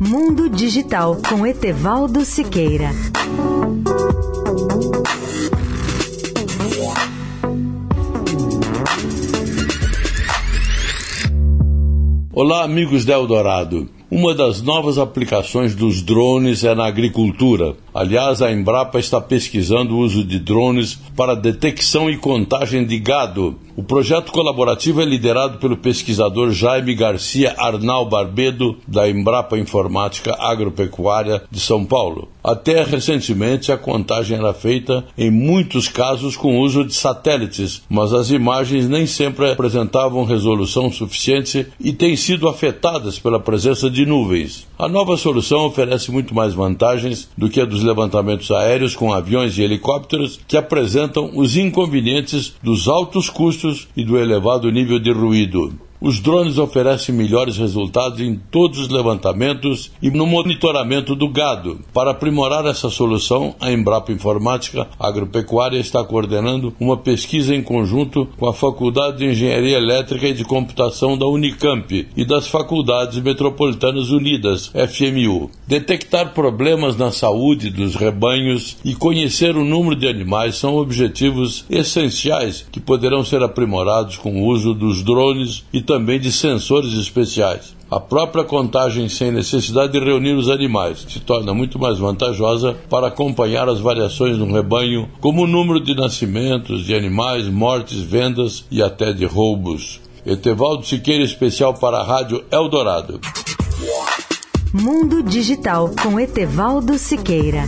Mundo Digital com Etevaldo Siqueira. Olá, amigos da Eldorado. Uma das novas aplicações dos drones é na agricultura. Aliás, a Embrapa está pesquisando o uso de drones para detecção e contagem de gado. O projeto colaborativo é liderado pelo pesquisador Jaime Garcia Arnal Barbedo, da Embrapa Informática Agropecuária de São Paulo. Até recentemente, a contagem era feita, em muitos casos, com uso de satélites, mas as imagens nem sempre apresentavam resolução suficiente e têm sido afetadas pela presença de nuvens. A nova solução oferece muito mais vantagens do que a dos levantamentos aéreos com aviões e helicópteros, que apresentam os inconvenientes dos altos custos e do elevado nível de ruído. Os drones oferecem melhores resultados em todos os levantamentos e no monitoramento do gado. Para aprimorar essa solução, a Embrapa Informática Agropecuária está coordenando uma pesquisa em conjunto com a Faculdade de Engenharia Elétrica e de Computação da Unicamp e das Faculdades Metropolitanas Unidas, FMU. Detectar problemas na saúde dos rebanhos e conhecer o número de animais são objetivos essenciais que poderão ser aprimorados com o uso dos drones e também de sensores especiais. A própria contagem sem necessidade de reunir os animais se torna muito mais vantajosa para acompanhar as variações no rebanho, como o número de nascimentos de animais, mortes, vendas e até de roubos. Etevaldo Siqueira, especial para a Rádio Eldorado. Mundo Digital com Etevaldo Siqueira.